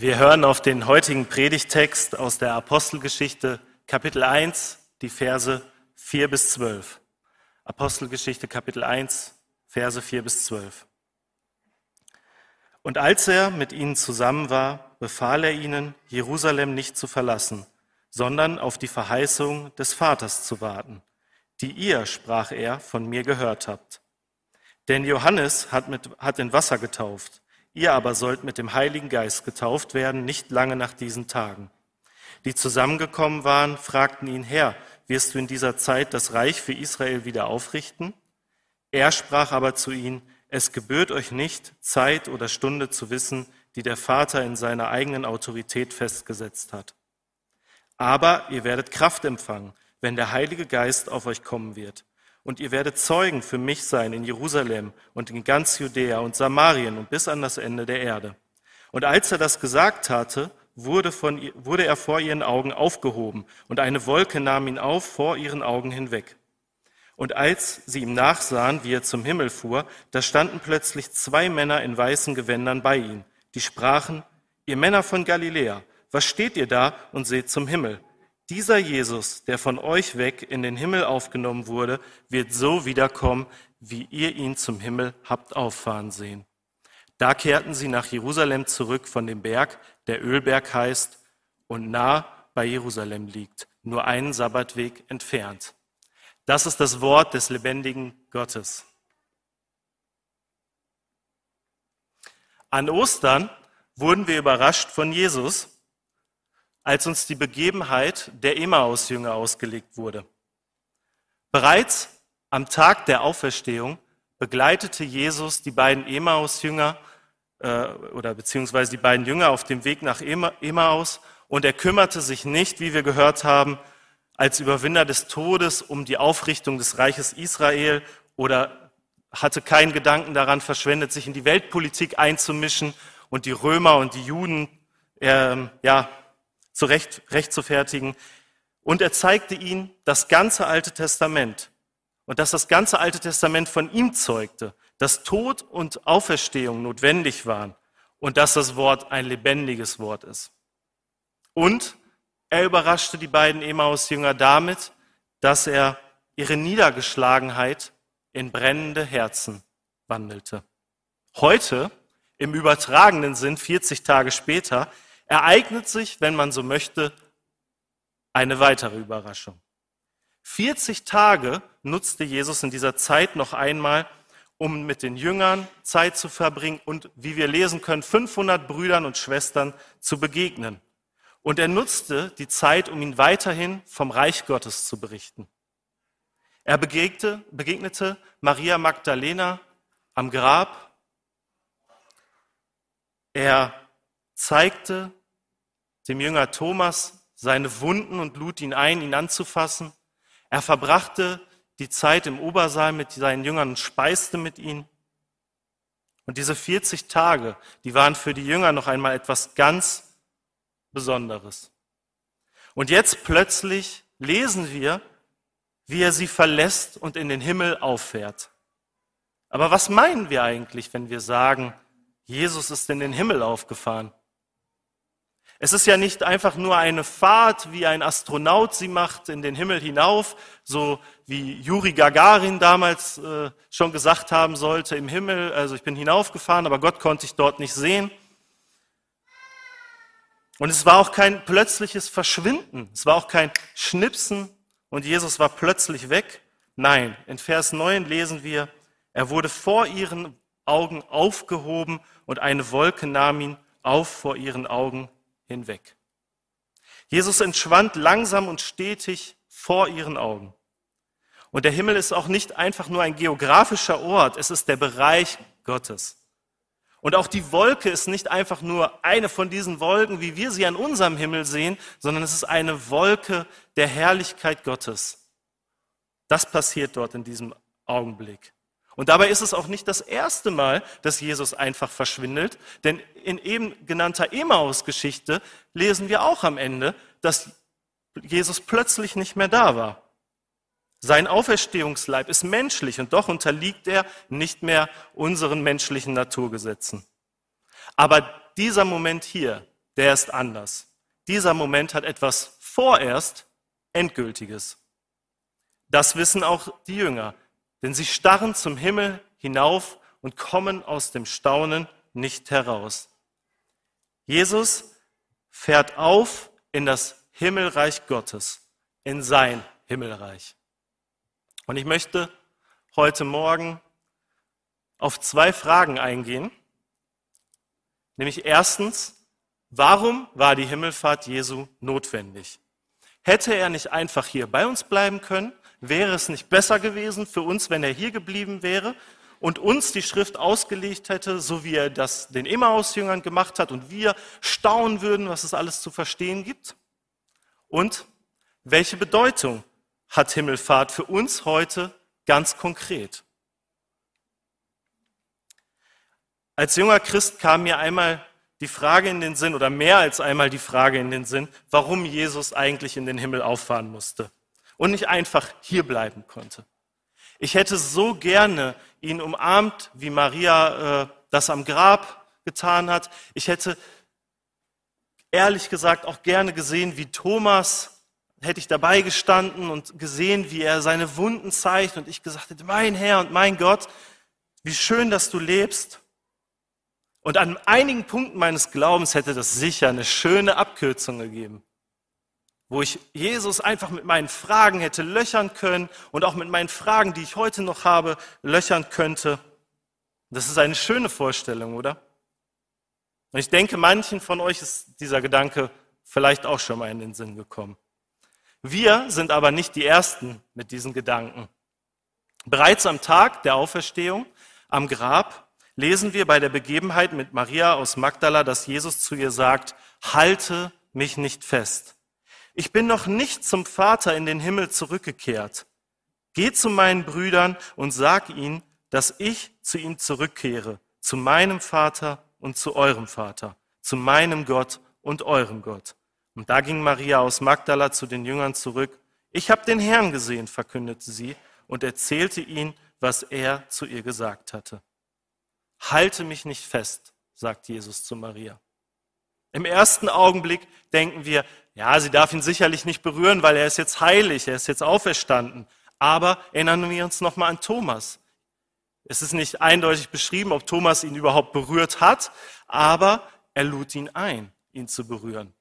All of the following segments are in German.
Wir hören auf den heutigen Predigtext aus der Apostelgeschichte Kapitel 1, die Verse 4 bis 12. Apostelgeschichte Kapitel 1, Verse 4 bis 12. Und als er mit ihnen zusammen war, befahl er ihnen, Jerusalem nicht zu verlassen, sondern auf die Verheißung des Vaters zu warten, die ihr, sprach er, von mir gehört habt. Denn Johannes hat, mit, hat in Wasser getauft, ihr aber sollt mit dem Heiligen Geist getauft werden, nicht lange nach diesen Tagen. Die zusammengekommen waren, fragten ihn, Herr, wirst du in dieser Zeit das Reich für Israel wieder aufrichten? Er sprach aber zu ihnen, es gebührt euch nicht, Zeit oder Stunde zu wissen, die der Vater in seiner eigenen Autorität festgesetzt hat. Aber ihr werdet Kraft empfangen, wenn der Heilige Geist auf euch kommen wird. Und ihr werdet Zeugen für mich sein in Jerusalem und in ganz Judäa und Samarien und bis an das Ende der Erde. Und als er das gesagt hatte, wurde, von, wurde er vor ihren Augen aufgehoben und eine Wolke nahm ihn auf vor ihren Augen hinweg. Und als sie ihm nachsahen, wie er zum Himmel fuhr, da standen plötzlich zwei Männer in weißen Gewändern bei ihm, die sprachen, ihr Männer von Galiläa, was steht ihr da und seht zum Himmel? Dieser Jesus, der von euch weg in den Himmel aufgenommen wurde, wird so wiederkommen, wie ihr ihn zum Himmel habt auffahren sehen. Da kehrten sie nach Jerusalem zurück von dem Berg, der Ölberg heißt und nah bei Jerusalem liegt, nur einen Sabbatweg entfernt. Das ist das Wort des lebendigen Gottes. An Ostern wurden wir überrascht von Jesus, als uns die Begebenheit der Emmaus-Jünger ausgelegt wurde. Bereits am Tag der Auferstehung begleitete Jesus die beiden Emmaus-Jünger äh, oder beziehungsweise die beiden Jünger auf dem Weg nach Emmaus und er kümmerte sich nicht, wie wir gehört haben, als Überwinder des Todes um die Aufrichtung des Reiches Israel oder hatte keinen Gedanken daran verschwendet, sich in die Weltpolitik einzumischen und die Römer und die Juden äh, ja, zurecht recht zu fertigen. Und er zeigte ihnen das ganze Alte Testament und dass das ganze Alte Testament von ihm zeugte, dass Tod und Auferstehung notwendig waren und dass das Wort ein lebendiges Wort ist. Und er überraschte die beiden Emmaus-Jünger damit, dass er ihre Niedergeschlagenheit in brennende Herzen wandelte. Heute, im übertragenen Sinn, 40 Tage später, ereignet sich, wenn man so möchte, eine weitere Überraschung. 40 Tage nutzte Jesus in dieser Zeit noch einmal, um mit den Jüngern Zeit zu verbringen und, wie wir lesen können, 500 Brüdern und Schwestern zu begegnen. Und er nutzte die Zeit, um ihnen weiterhin vom Reich Gottes zu berichten. Er begegnete, begegnete Maria Magdalena am Grab. Er zeigte dem Jünger Thomas seine Wunden und lud ihn ein, ihn anzufassen. Er verbrachte die Zeit im Obersaal mit seinen Jüngern und speiste mit ihnen. Und diese 40 Tage, die waren für die Jünger noch einmal etwas ganz Besonderes. Und jetzt plötzlich lesen wir, wie er sie verlässt und in den Himmel auffährt. Aber was meinen wir eigentlich, wenn wir sagen, Jesus ist in den Himmel aufgefahren? Es ist ja nicht einfach nur eine Fahrt, wie ein Astronaut sie macht in den Himmel hinauf, so wie Juri Gagarin damals äh, schon gesagt haben sollte im Himmel, also ich bin hinaufgefahren, aber Gott konnte ich dort nicht sehen. Und es war auch kein plötzliches Verschwinden. Es war auch kein Schnipsen und Jesus war plötzlich weg. Nein, in Vers 9 lesen wir, er wurde vor ihren Augen aufgehoben und eine Wolke nahm ihn auf vor ihren Augen hinweg. Jesus entschwand langsam und stetig vor ihren Augen. Und der Himmel ist auch nicht einfach nur ein geografischer Ort, es ist der Bereich Gottes. Und auch die Wolke ist nicht einfach nur eine von diesen Wolken, wie wir sie an unserem Himmel sehen, sondern es ist eine Wolke der Herrlichkeit Gottes. Das passiert dort in diesem Augenblick. Und dabei ist es auch nicht das erste Mal, dass Jesus einfach verschwindet, denn in eben genannter Emmaus-Geschichte lesen wir auch am Ende, dass Jesus plötzlich nicht mehr da war. Sein Auferstehungsleib ist menschlich und doch unterliegt er nicht mehr unseren menschlichen Naturgesetzen. Aber dieser Moment hier, der ist anders. Dieser Moment hat etwas vorerst Endgültiges. Das wissen auch die Jünger, denn sie starren zum Himmel hinauf und kommen aus dem Staunen nicht heraus. Jesus fährt auf in das Himmelreich Gottes, in sein Himmelreich. Und ich möchte heute Morgen auf zwei Fragen eingehen. Nämlich erstens, warum war die Himmelfahrt Jesu notwendig? Hätte er nicht einfach hier bei uns bleiben können? Wäre es nicht besser gewesen für uns, wenn er hier geblieben wäre und uns die Schrift ausgelegt hätte, so wie er das den Emmaus-Jüngern gemacht hat und wir staunen würden, was es alles zu verstehen gibt? Und welche Bedeutung hat Himmelfahrt für uns heute ganz konkret? Als junger Christ kam mir einmal die Frage in den Sinn oder mehr als einmal die Frage in den Sinn, warum Jesus eigentlich in den Himmel auffahren musste und nicht einfach hier bleiben konnte. Ich hätte so gerne ihn umarmt, wie Maria äh, das am Grab getan hat. Ich hätte ehrlich gesagt auch gerne gesehen, wie Thomas, hätte ich dabei gestanden und gesehen, wie er seine Wunden zeigt und ich gesagt hätte, mein Herr und mein Gott, wie schön, dass du lebst. Und an einigen Punkten meines Glaubens hätte das sicher eine schöne Abkürzung gegeben, wo ich Jesus einfach mit meinen Fragen hätte löchern können und auch mit meinen Fragen, die ich heute noch habe, löchern könnte. Das ist eine schöne Vorstellung, oder? Und ich denke, manchen von euch ist dieser Gedanke vielleicht auch schon mal in den Sinn gekommen. Wir sind aber nicht die Ersten mit diesen Gedanken. Bereits am Tag der Auferstehung am Grab lesen wir bei der Begebenheit mit Maria aus Magdala, dass Jesus zu ihr sagt, halte mich nicht fest. Ich bin noch nicht zum Vater in den Himmel zurückgekehrt. Geh zu meinen Brüdern und sag ihnen, dass ich zu ihnen zurückkehre, zu meinem Vater und zu eurem Vater, zu meinem Gott und eurem Gott. Und da ging Maria aus Magdala zu den Jüngern zurück. Ich habe den Herrn gesehen, verkündete sie und erzählte ihnen, was er zu ihr gesagt hatte. Halte mich nicht fest, sagt Jesus zu Maria. Im ersten Augenblick denken wir, ja, sie darf ihn sicherlich nicht berühren, weil er ist jetzt heilig, er ist jetzt auferstanden. Aber erinnern wir uns nochmal an Thomas. Es ist nicht eindeutig beschrieben, ob Thomas ihn überhaupt berührt hat, aber er lud ihn ein, ihn zu berühren.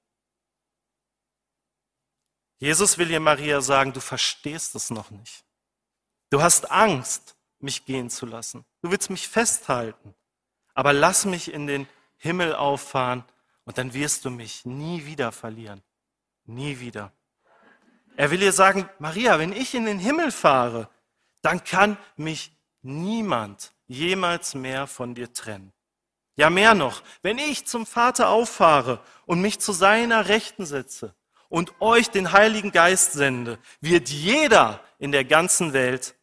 Jesus will ihr Maria sagen, du verstehst es noch nicht. Du hast Angst, mich gehen zu lassen. Du willst mich festhalten. Aber lass mich in den Himmel auffahren und dann wirst du mich nie wieder verlieren. Nie wieder. Er will ihr sagen, Maria, wenn ich in den Himmel fahre, dann kann mich niemand jemals mehr von dir trennen. Ja, mehr noch, wenn ich zum Vater auffahre und mich zu seiner Rechten setze und euch den Heiligen Geist sende, wird jeder in der ganzen Welt,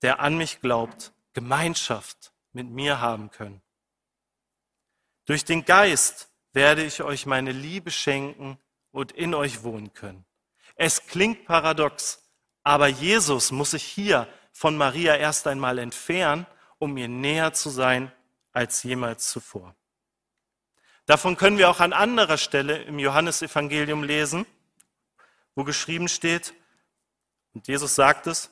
der an mich glaubt, Gemeinschaft mit mir haben können. Durch den Geist werde ich euch meine Liebe schenken und in euch wohnen können. Es klingt paradox, aber Jesus muss sich hier von Maria erst einmal entfernen, um ihr näher zu sein als jemals zuvor. Davon können wir auch an anderer Stelle im Johannesevangelium lesen, wo geschrieben steht, und Jesus sagt es,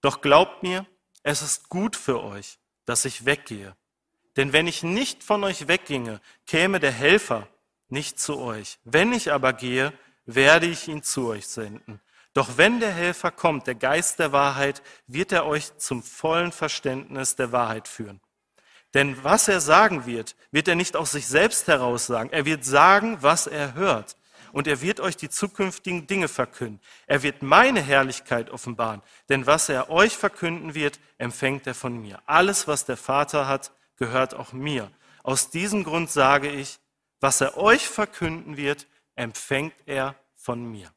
doch glaubt mir, es ist gut für euch, dass ich weggehe. Denn wenn ich nicht von euch wegginge, käme der Helfer nicht zu euch. Wenn ich aber gehe, werde ich ihn zu euch senden. Doch wenn der Helfer kommt, der Geist der Wahrheit, wird er euch zum vollen Verständnis der Wahrheit führen. Denn was er sagen wird, wird er nicht aus sich selbst heraus sagen. Er wird sagen, was er hört. Und er wird euch die zukünftigen Dinge verkünden. Er wird meine Herrlichkeit offenbaren. Denn was er euch verkünden wird, empfängt er von mir. Alles, was der Vater hat, gehört auch mir. Aus diesem Grund sage ich, was er euch verkünden wird, empfängt er von mir.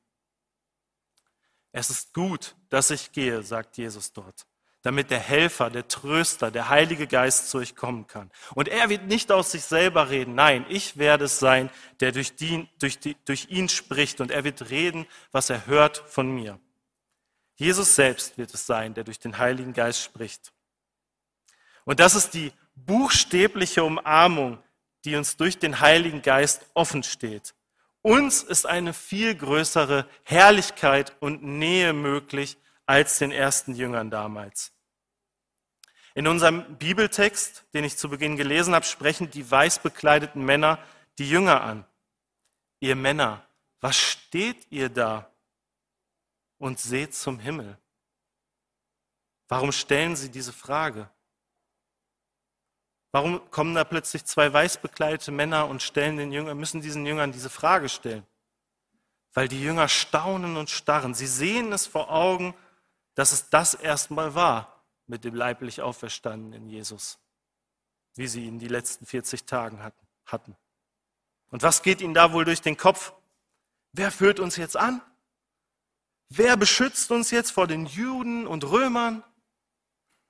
Es ist gut, dass ich gehe, sagt Jesus dort, damit der Helfer, der Tröster, der Heilige Geist zu euch kommen kann. Und er wird nicht aus sich selber reden. Nein, ich werde es sein, der durch, die, durch, die, durch ihn spricht und er wird reden, was er hört von mir. Jesus selbst wird es sein, der durch den Heiligen Geist spricht. Und das ist die buchstäbliche Umarmung, die uns durch den Heiligen Geist offen steht. Uns ist eine viel größere Herrlichkeit und Nähe möglich als den ersten Jüngern damals. In unserem Bibeltext, den ich zu Beginn gelesen habe, sprechen die weiß bekleideten Männer die Jünger an. Ihr Männer, was steht ihr da und seht zum Himmel? Warum stellen sie diese Frage? Warum kommen da plötzlich zwei weiß bekleidete Männer und stellen den Jüngern, müssen diesen Jüngern diese Frage stellen? Weil die Jünger staunen und starren. Sie sehen es vor Augen, dass es das erstmal war mit dem leiblich auferstandenen Jesus, wie sie ihn die letzten 40 Tagen hatten. Und was geht ihnen da wohl durch den Kopf? Wer führt uns jetzt an? Wer beschützt uns jetzt vor den Juden und Römern?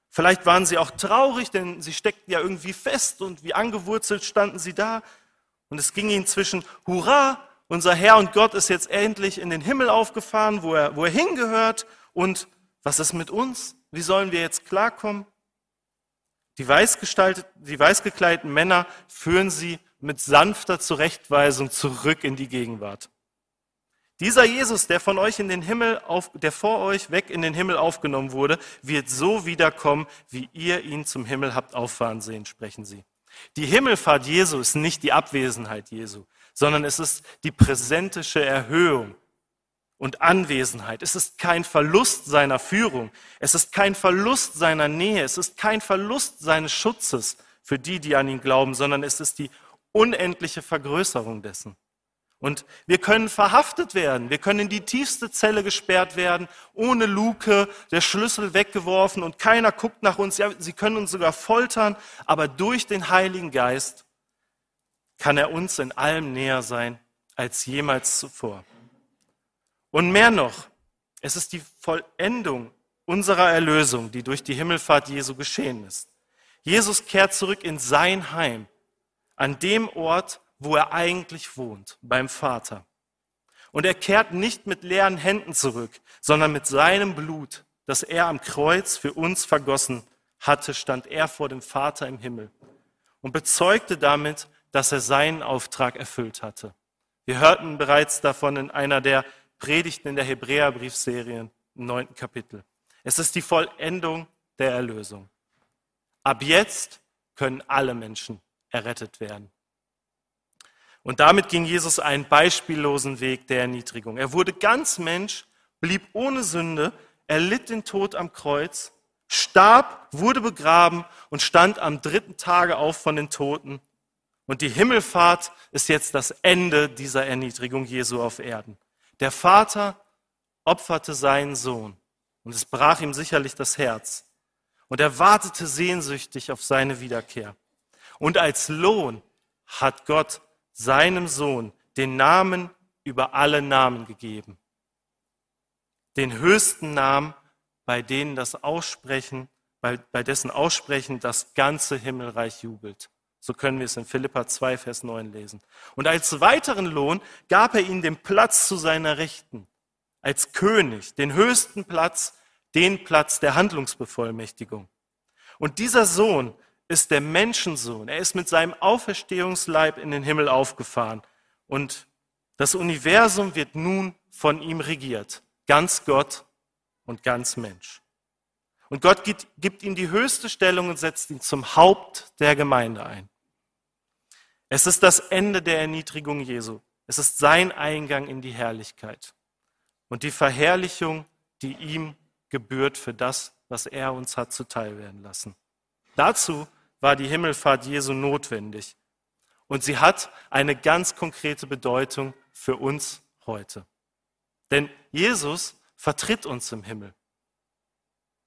Vielleicht waren sie auch traurig, denn sie steckten ja irgendwie fest und wie angewurzelt standen sie da. Und es ging ihnen zwischen, hurra, unser Herr und Gott ist jetzt endlich in den Himmel aufgefahren, wo er, wo er hingehört. Und was ist mit uns? Wie sollen wir jetzt klarkommen? Die, die weißgekleideten Männer führen sie mit sanfter Zurechtweisung zurück in die Gegenwart. Dieser Jesus, der von euch in den Himmel auf, der vor euch weg in den Himmel aufgenommen wurde, wird so wiederkommen, wie ihr ihn zum Himmel habt auffahren sehen, sprechen sie. Die Himmelfahrt Jesu ist nicht die Abwesenheit Jesu, sondern es ist die präsentische Erhöhung und Anwesenheit. Es ist kein Verlust seiner Führung. Es ist kein Verlust seiner Nähe. Es ist kein Verlust seines Schutzes für die, die an ihn glauben, sondern es ist die unendliche Vergrößerung dessen. Und wir können verhaftet werden, wir können in die tiefste Zelle gesperrt werden, ohne Luke, der Schlüssel weggeworfen und keiner guckt nach uns. Ja, sie können uns sogar foltern, aber durch den Heiligen Geist kann er uns in allem näher sein als jemals zuvor. Und mehr noch, es ist die Vollendung unserer Erlösung, die durch die Himmelfahrt Jesu geschehen ist. Jesus kehrt zurück in sein Heim, an dem Ort, wo er eigentlich wohnt, beim Vater. Und er kehrt nicht mit leeren Händen zurück, sondern mit seinem Blut, das er am Kreuz für uns vergossen hatte, stand er vor dem Vater im Himmel und bezeugte damit, dass er seinen Auftrag erfüllt hatte. Wir hörten bereits davon in einer der Predigten in der Hebräerbriefserie im neunten Kapitel. Es ist die Vollendung der Erlösung. Ab jetzt können alle Menschen errettet werden. Und damit ging Jesus einen beispiellosen Weg der Erniedrigung. Er wurde ganz Mensch, blieb ohne Sünde, erlitt den Tod am Kreuz, starb, wurde begraben und stand am dritten Tage auf von den Toten. Und die Himmelfahrt ist jetzt das Ende dieser Erniedrigung Jesu auf Erden. Der Vater opferte seinen Sohn und es brach ihm sicherlich das Herz. Und er wartete sehnsüchtig auf seine Wiederkehr. Und als Lohn hat Gott seinem Sohn den Namen über alle Namen gegeben. Den höchsten Namen, bei denen das Aussprechen, bei, bei dessen Aussprechen das ganze Himmelreich jubelt. So können wir es in Philippa 2, Vers 9 lesen. Und als weiteren Lohn gab er ihnen den Platz zu seiner Rechten, als König, den höchsten Platz, den Platz der Handlungsbevollmächtigung. Und dieser Sohn ist der Menschensohn. Er ist mit seinem Auferstehungsleib in den Himmel aufgefahren. Und das Universum wird nun von ihm regiert. Ganz Gott und ganz Mensch. Und Gott gibt, gibt ihm die höchste Stellung und setzt ihn zum Haupt der Gemeinde ein. Es ist das Ende der Erniedrigung Jesu. Es ist sein Eingang in die Herrlichkeit und die Verherrlichung, die ihm gebührt für das, was er uns hat zuteil werden lassen. Dazu war die Himmelfahrt Jesu notwendig. Und sie hat eine ganz konkrete Bedeutung für uns heute. Denn Jesus vertritt uns im Himmel.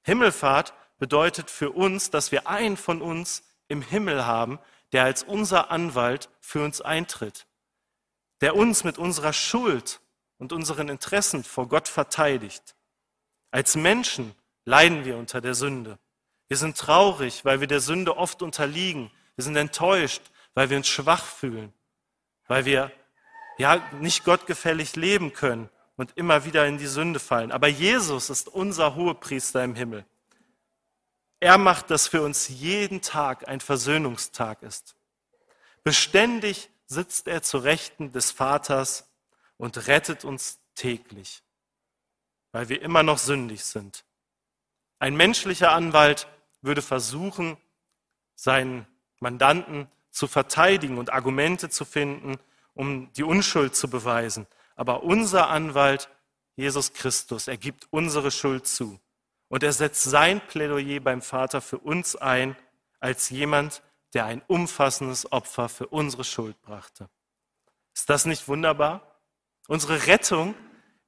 Himmelfahrt bedeutet für uns, dass wir einen von uns im Himmel haben, der als unser Anwalt für uns eintritt, der uns mit unserer Schuld und unseren Interessen vor Gott verteidigt. Als Menschen leiden wir unter der Sünde. Wir sind traurig, weil wir der Sünde oft unterliegen. Wir sind enttäuscht, weil wir uns schwach fühlen, weil wir ja nicht gottgefällig leben können und immer wieder in die Sünde fallen. Aber Jesus ist unser Hohepriester im Himmel. Er macht, dass für uns jeden Tag ein Versöhnungstag ist. Beständig sitzt er zu Rechten des Vaters und rettet uns täglich, weil wir immer noch sündig sind. Ein menschlicher Anwalt würde versuchen, seinen Mandanten zu verteidigen und Argumente zu finden, um die Unschuld zu beweisen. Aber unser Anwalt, Jesus Christus, er gibt unsere Schuld zu. Und er setzt sein Plädoyer beim Vater für uns ein, als jemand, der ein umfassendes Opfer für unsere Schuld brachte. Ist das nicht wunderbar? Unsere Rettung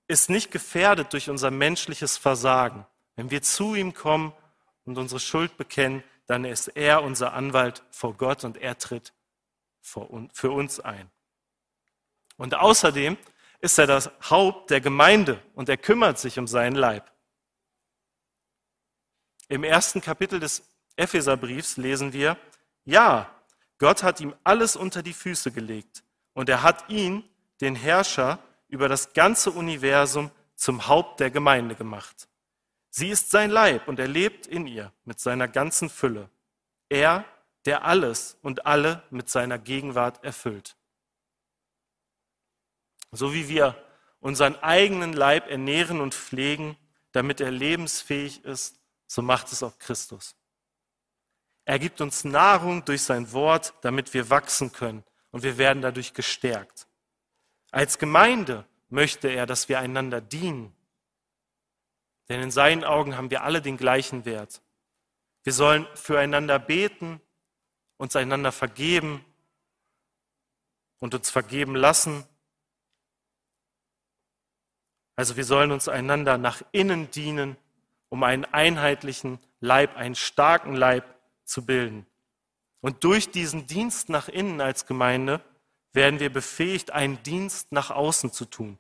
ist nicht gefährdet durch unser menschliches Versagen. Wenn wir zu ihm kommen und unsere Schuld bekennen, dann ist er unser Anwalt vor Gott und er tritt für uns ein. Und außerdem ist er das Haupt der Gemeinde und er kümmert sich um seinen Leib. Im ersten Kapitel des Epheserbriefs lesen wir, ja, Gott hat ihm alles unter die Füße gelegt und er hat ihn, den Herrscher über das ganze Universum, zum Haupt der Gemeinde gemacht. Sie ist sein Leib und er lebt in ihr mit seiner ganzen Fülle. Er, der alles und alle mit seiner Gegenwart erfüllt. So wie wir unseren eigenen Leib ernähren und pflegen, damit er lebensfähig ist, so macht es auch Christus. Er gibt uns Nahrung durch sein Wort, damit wir wachsen können und wir werden dadurch gestärkt. Als Gemeinde möchte er, dass wir einander dienen. Denn in seinen Augen haben wir alle den gleichen Wert. Wir sollen füreinander beten, uns einander vergeben und uns vergeben lassen. Also wir sollen uns einander nach innen dienen, um einen einheitlichen Leib, einen starken Leib zu bilden. Und durch diesen Dienst nach innen als Gemeinde werden wir befähigt, einen Dienst nach außen zu tun.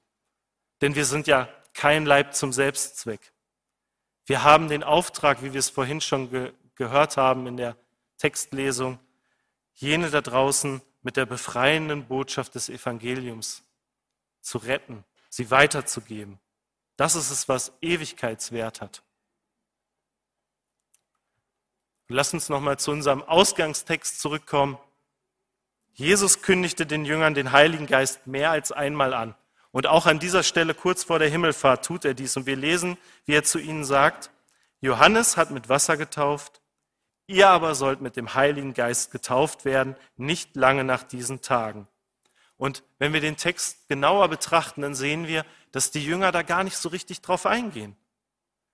Denn wir sind ja kein Leib zum Selbstzweck. Wir haben den Auftrag, wie wir es vorhin schon ge gehört haben in der Textlesung, jene da draußen mit der befreienden Botschaft des Evangeliums zu retten, sie weiterzugeben. Das ist es, was Ewigkeitswert hat. Lass uns nochmal zu unserem Ausgangstext zurückkommen. Jesus kündigte den Jüngern den Heiligen Geist mehr als einmal an. Und auch an dieser Stelle kurz vor der Himmelfahrt tut er dies. Und wir lesen, wie er zu ihnen sagt, Johannes hat mit Wasser getauft, ihr aber sollt mit dem Heiligen Geist getauft werden, nicht lange nach diesen Tagen. Und wenn wir den Text genauer betrachten, dann sehen wir, dass die Jünger da gar nicht so richtig drauf eingehen.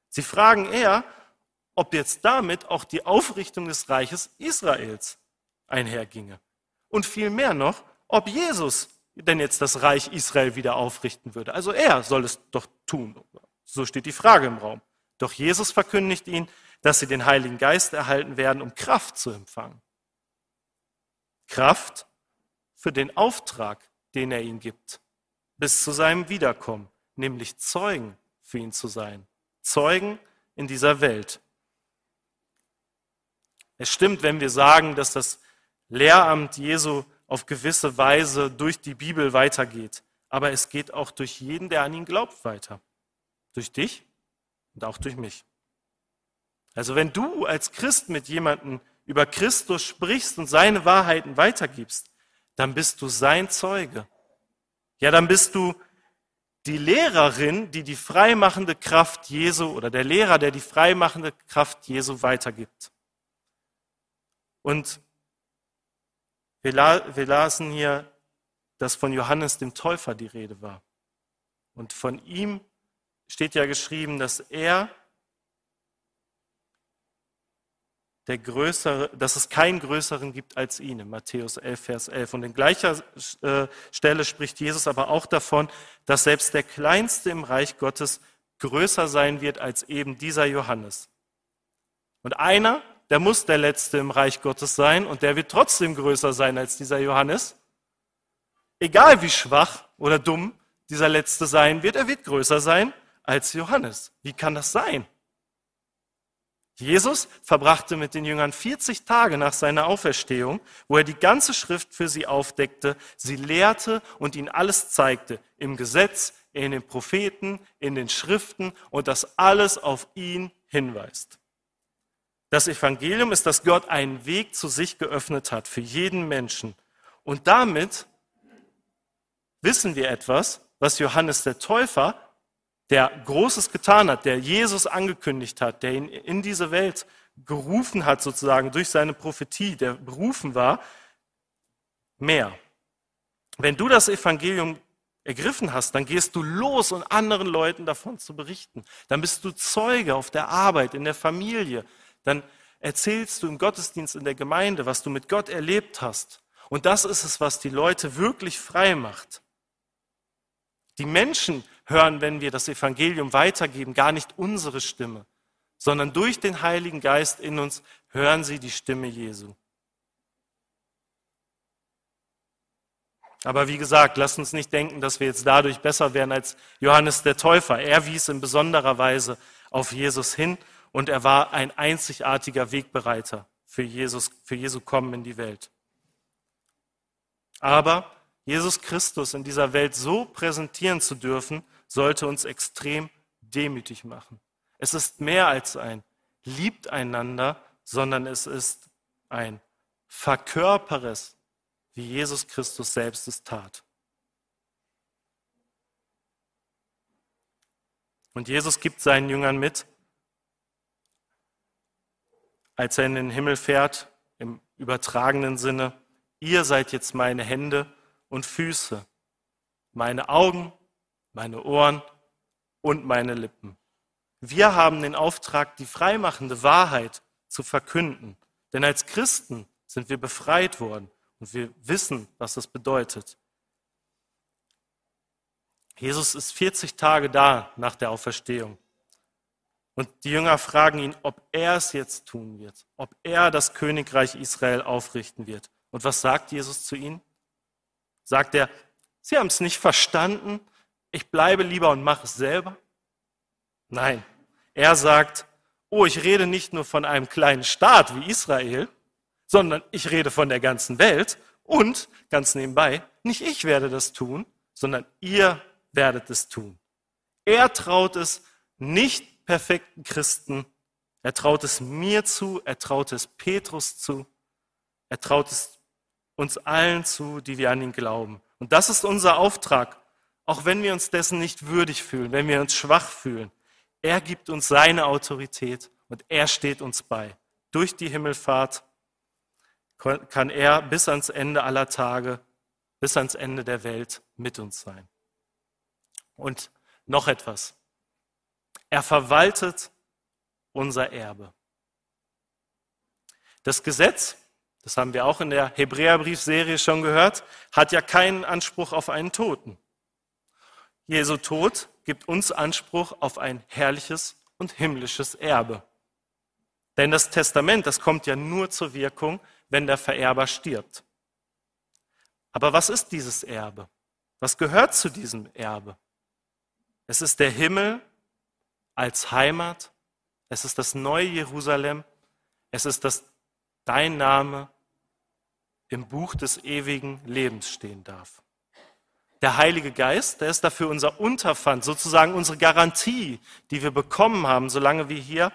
Sie fragen eher, ob jetzt damit auch die Aufrichtung des Reiches Israels einherginge. Und vielmehr noch, ob Jesus denn jetzt das Reich Israel wieder aufrichten würde. Also er soll es doch tun. So steht die Frage im Raum. Doch Jesus verkündigt ihnen, dass sie den Heiligen Geist erhalten werden, um Kraft zu empfangen. Kraft für den Auftrag, den er ihnen gibt, bis zu seinem Wiederkommen, nämlich Zeugen für ihn zu sein. Zeugen in dieser Welt. Es stimmt, wenn wir sagen, dass das Lehramt Jesu auf gewisse Weise durch die Bibel weitergeht. Aber es geht auch durch jeden, der an ihn glaubt, weiter. Durch dich und auch durch mich. Also wenn du als Christ mit jemandem über Christus sprichst und seine Wahrheiten weitergibst, dann bist du sein Zeuge. Ja, dann bist du die Lehrerin, die die freimachende Kraft Jesu oder der Lehrer, der die freimachende Kraft Jesu weitergibt. Und wir, la wir lasen hier, dass von Johannes dem Täufer die Rede war. Und von ihm steht ja geschrieben, dass er der größere, dass es keinen größeren gibt als ihn, in Matthäus 11, Vers 11. Und in gleicher äh, Stelle spricht Jesus aber auch davon, dass selbst der Kleinste im Reich Gottes größer sein wird als eben dieser Johannes. Und einer, der muss der Letzte im Reich Gottes sein und der wird trotzdem größer sein als dieser Johannes. Egal wie schwach oder dumm dieser Letzte sein wird, er wird größer sein als Johannes. Wie kann das sein? Jesus verbrachte mit den Jüngern 40 Tage nach seiner Auferstehung, wo er die ganze Schrift für sie aufdeckte, sie lehrte und ihnen alles zeigte, im Gesetz, in den Propheten, in den Schriften und das alles auf ihn hinweist. Das Evangelium ist, dass Gott einen Weg zu sich geöffnet hat für jeden Menschen Und damit wissen wir etwas, was Johannes der Täufer, der Großes getan hat, der Jesus angekündigt hat, der ihn in diese Welt gerufen hat, sozusagen durch seine Prophetie, der berufen war, mehr. Wenn du das Evangelium ergriffen hast, dann gehst du los, um anderen Leuten davon zu berichten. Dann bist du Zeuge auf der Arbeit, in der Familie. Dann erzählst du im Gottesdienst in der Gemeinde, was du mit Gott erlebt hast. Und das ist es, was die Leute wirklich frei macht. Die Menschen hören, wenn wir das Evangelium weitergeben, gar nicht unsere Stimme, sondern durch den Heiligen Geist in uns hören sie die Stimme Jesu. Aber wie gesagt, lasst uns nicht denken, dass wir jetzt dadurch besser werden als Johannes der Täufer. Er wies in besonderer Weise auf Jesus hin und er war ein einzigartiger Wegbereiter für Jesus, für Jesu Kommen in die Welt. Aber Jesus Christus in dieser Welt so präsentieren zu dürfen, sollte uns extrem demütig machen. Es ist mehr als ein liebt einander, sondern es ist ein Verkörperes, wie Jesus Christus selbst es tat. Und Jesus gibt seinen Jüngern mit, als er in den Himmel fährt, im übertragenen Sinne, ihr seid jetzt meine Hände und Füße, meine Augen, meine Ohren und meine Lippen. Wir haben den Auftrag, die freimachende Wahrheit zu verkünden. Denn als Christen sind wir befreit worden und wir wissen, was das bedeutet. Jesus ist 40 Tage da nach der Auferstehung. Und die Jünger fragen ihn, ob er es jetzt tun wird, ob er das Königreich Israel aufrichten wird. Und was sagt Jesus zu ihnen? Sagt er, Sie haben es nicht verstanden, ich bleibe lieber und mache es selber? Nein, er sagt, oh, ich rede nicht nur von einem kleinen Staat wie Israel, sondern ich rede von der ganzen Welt und ganz nebenbei, nicht ich werde das tun, sondern ihr werdet es tun. Er traut es nicht perfekten Christen. Er traut es mir zu, er traut es Petrus zu, er traut es uns allen zu, die wir an ihn glauben. Und das ist unser Auftrag, auch wenn wir uns dessen nicht würdig fühlen, wenn wir uns schwach fühlen. Er gibt uns seine Autorität und er steht uns bei. Durch die Himmelfahrt kann er bis ans Ende aller Tage, bis ans Ende der Welt mit uns sein. Und noch etwas. Er verwaltet unser Erbe. Das Gesetz, das haben wir auch in der Hebräerbriefserie schon gehört, hat ja keinen Anspruch auf einen Toten. Jesu Tod gibt uns Anspruch auf ein herrliches und himmlisches Erbe. Denn das Testament, das kommt ja nur zur Wirkung, wenn der Vererber stirbt. Aber was ist dieses Erbe? Was gehört zu diesem Erbe? Es ist der Himmel als Heimat. Es ist das neue Jerusalem. Es ist, dass dein Name im Buch des ewigen Lebens stehen darf. Der Heilige Geist, der ist dafür unser Unterpfand, sozusagen unsere Garantie, die wir bekommen haben, solange wir hier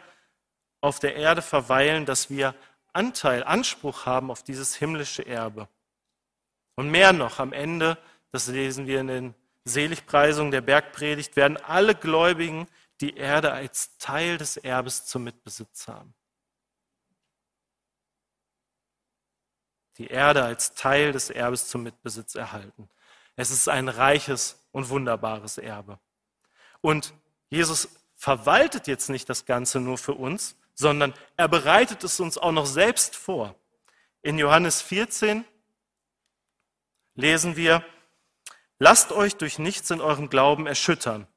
auf der Erde verweilen, dass wir Anteil, Anspruch haben auf dieses himmlische Erbe. Und mehr noch, am Ende, das lesen wir in den Seligpreisungen der Bergpredigt, werden alle Gläubigen die Erde als Teil des Erbes zum Mitbesitz haben. Die Erde als Teil des Erbes zum Mitbesitz erhalten. Es ist ein reiches und wunderbares Erbe. Und Jesus verwaltet jetzt nicht das Ganze nur für uns, sondern er bereitet es uns auch noch selbst vor. In Johannes 14 lesen wir, lasst euch durch nichts in eurem Glauben erschüttern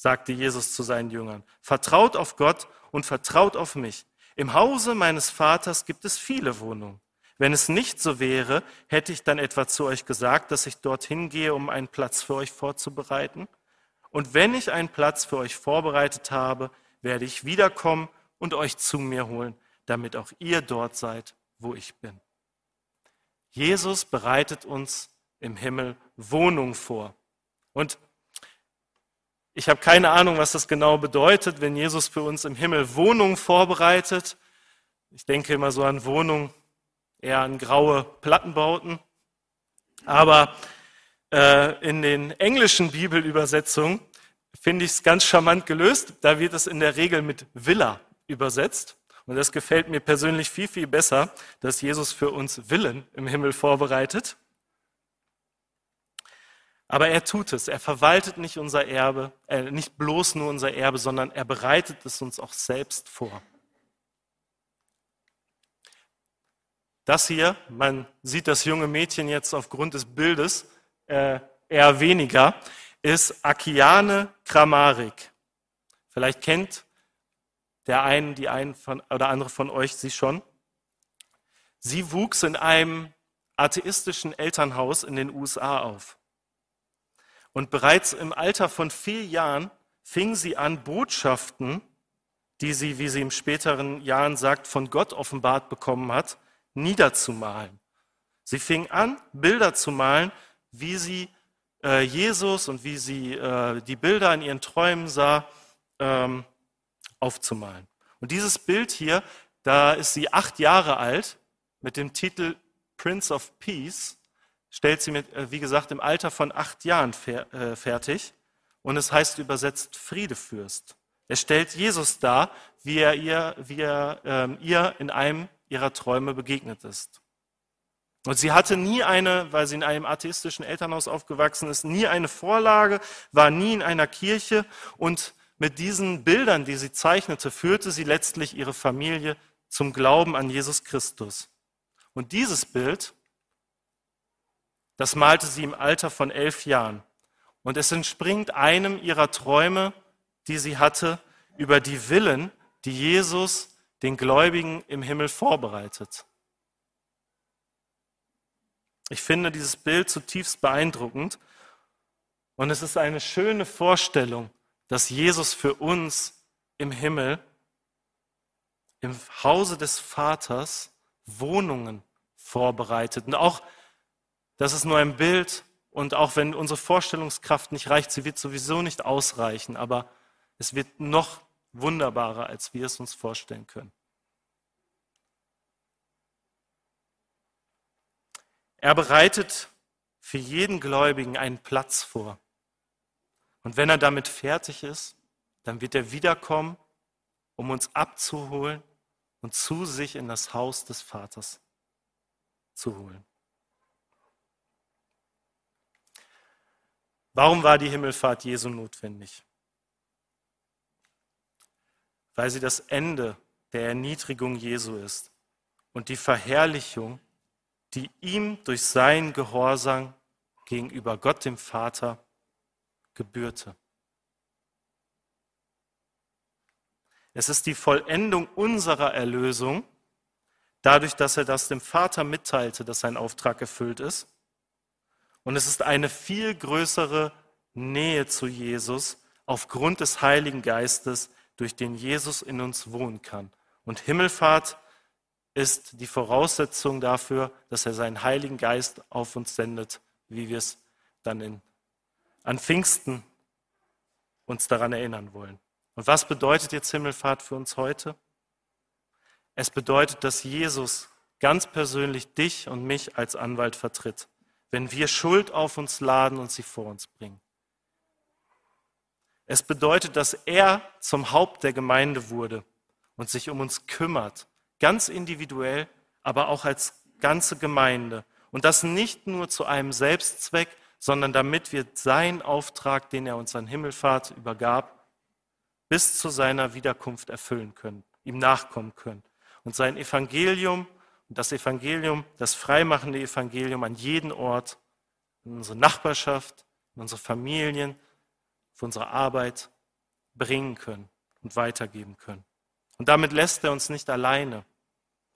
sagte Jesus zu seinen Jüngern. Vertraut auf Gott und vertraut auf mich. Im Hause meines Vaters gibt es viele Wohnungen. Wenn es nicht so wäre, hätte ich dann etwa zu euch gesagt, dass ich dorthin gehe, um einen Platz für euch vorzubereiten? Und wenn ich einen Platz für euch vorbereitet habe, werde ich wiederkommen und euch zu mir holen, damit auch ihr dort seid, wo ich bin. Jesus bereitet uns im Himmel Wohnung vor. Und ich habe keine Ahnung, was das genau bedeutet, wenn Jesus für uns im Himmel Wohnung vorbereitet. Ich denke immer so an Wohnung, eher an graue Plattenbauten. Aber äh, in den englischen Bibelübersetzungen finde ich es ganz charmant gelöst. Da wird es in der Regel mit Villa übersetzt. Und das gefällt mir persönlich viel, viel besser, dass Jesus für uns Willen im Himmel vorbereitet. Aber er tut es. Er verwaltet nicht unser Erbe, äh, nicht bloß nur unser Erbe, sondern er bereitet es uns auch selbst vor. Das hier, man sieht das junge Mädchen jetzt aufgrund des Bildes äh, eher weniger, ist Akiane Kramarik. Vielleicht kennt der einen, die einen von, oder andere von euch sie schon. Sie wuchs in einem atheistischen Elternhaus in den USA auf. Und bereits im Alter von vier Jahren fing sie an, Botschaften, die sie, wie sie im späteren Jahren sagt, von Gott offenbart bekommen hat, niederzumalen. Sie fing an, Bilder zu malen, wie sie äh, Jesus und wie sie äh, die Bilder in ihren Träumen sah, ähm, aufzumalen. Und dieses Bild hier, da ist sie acht Jahre alt mit dem Titel Prince of Peace stellt sie mit, äh, wie gesagt, im Alter von acht Jahren äh, fertig. Und es heißt übersetzt Friedefürst. Er stellt Jesus dar, wie er ihr, wie er, ähm, ihr in einem ihrer Träume begegnet ist. Und sie hatte nie eine, weil sie in einem atheistischen Elternhaus aufgewachsen ist, nie eine Vorlage, war nie in einer Kirche und mit diesen Bildern, die sie zeichnete, führte sie letztlich ihre Familie zum Glauben an Jesus Christus. Und dieses Bild das malte sie im Alter von elf Jahren. Und es entspringt einem ihrer Träume, die sie hatte, über die Willen, die Jesus den Gläubigen im Himmel vorbereitet. Ich finde dieses Bild zutiefst beeindruckend und es ist eine schöne Vorstellung, dass Jesus für uns im Himmel, im Hause des Vaters, Wohnungen vorbereitet. Und auch das ist nur ein Bild und auch wenn unsere Vorstellungskraft nicht reicht, sie wird sowieso nicht ausreichen, aber es wird noch wunderbarer, als wir es uns vorstellen können. Er bereitet für jeden Gläubigen einen Platz vor. Und wenn er damit fertig ist, dann wird er wiederkommen, um uns abzuholen und zu sich in das Haus des Vaters zu holen. Warum war die Himmelfahrt Jesu notwendig? Weil sie das Ende der Erniedrigung Jesu ist und die Verherrlichung, die ihm durch seinen Gehorsam gegenüber Gott dem Vater gebührte. Es ist die Vollendung unserer Erlösung, dadurch, dass er das dem Vater mitteilte, dass sein Auftrag erfüllt ist und es ist eine viel größere Nähe zu Jesus aufgrund des Heiligen Geistes, durch den Jesus in uns wohnen kann. Und Himmelfahrt ist die Voraussetzung dafür, dass er seinen Heiligen Geist auf uns sendet, wie wir es dann in, an Pfingsten uns daran erinnern wollen. Und was bedeutet jetzt Himmelfahrt für uns heute? Es bedeutet, dass Jesus ganz persönlich dich und mich als Anwalt vertritt wenn wir Schuld auf uns laden und sie vor uns bringen. Es bedeutet, dass er zum Haupt der Gemeinde wurde und sich um uns kümmert, ganz individuell, aber auch als ganze Gemeinde. Und das nicht nur zu einem Selbstzweck, sondern damit wir seinen Auftrag, den er uns an Himmelfahrt übergab, bis zu seiner Wiederkunft erfüllen können, ihm nachkommen können. Und sein Evangelium das Evangelium, das freimachende Evangelium an jeden Ort, in unsere Nachbarschaft, in unsere Familien, für unsere Arbeit bringen können und weitergeben können. Und damit lässt er uns nicht alleine,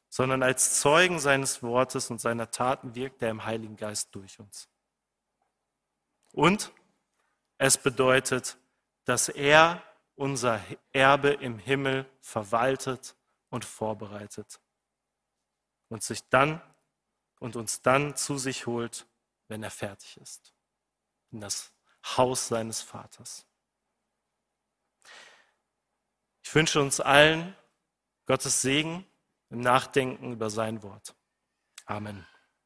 sondern als Zeugen seines Wortes und seiner Taten wirkt er im Heiligen Geist durch uns. Und es bedeutet, dass er unser Erbe im Himmel verwaltet und vorbereitet und sich dann und uns dann zu sich holt, wenn er fertig ist, in das Haus seines Vaters. Ich wünsche uns allen Gottes Segen im Nachdenken über sein Wort. Amen.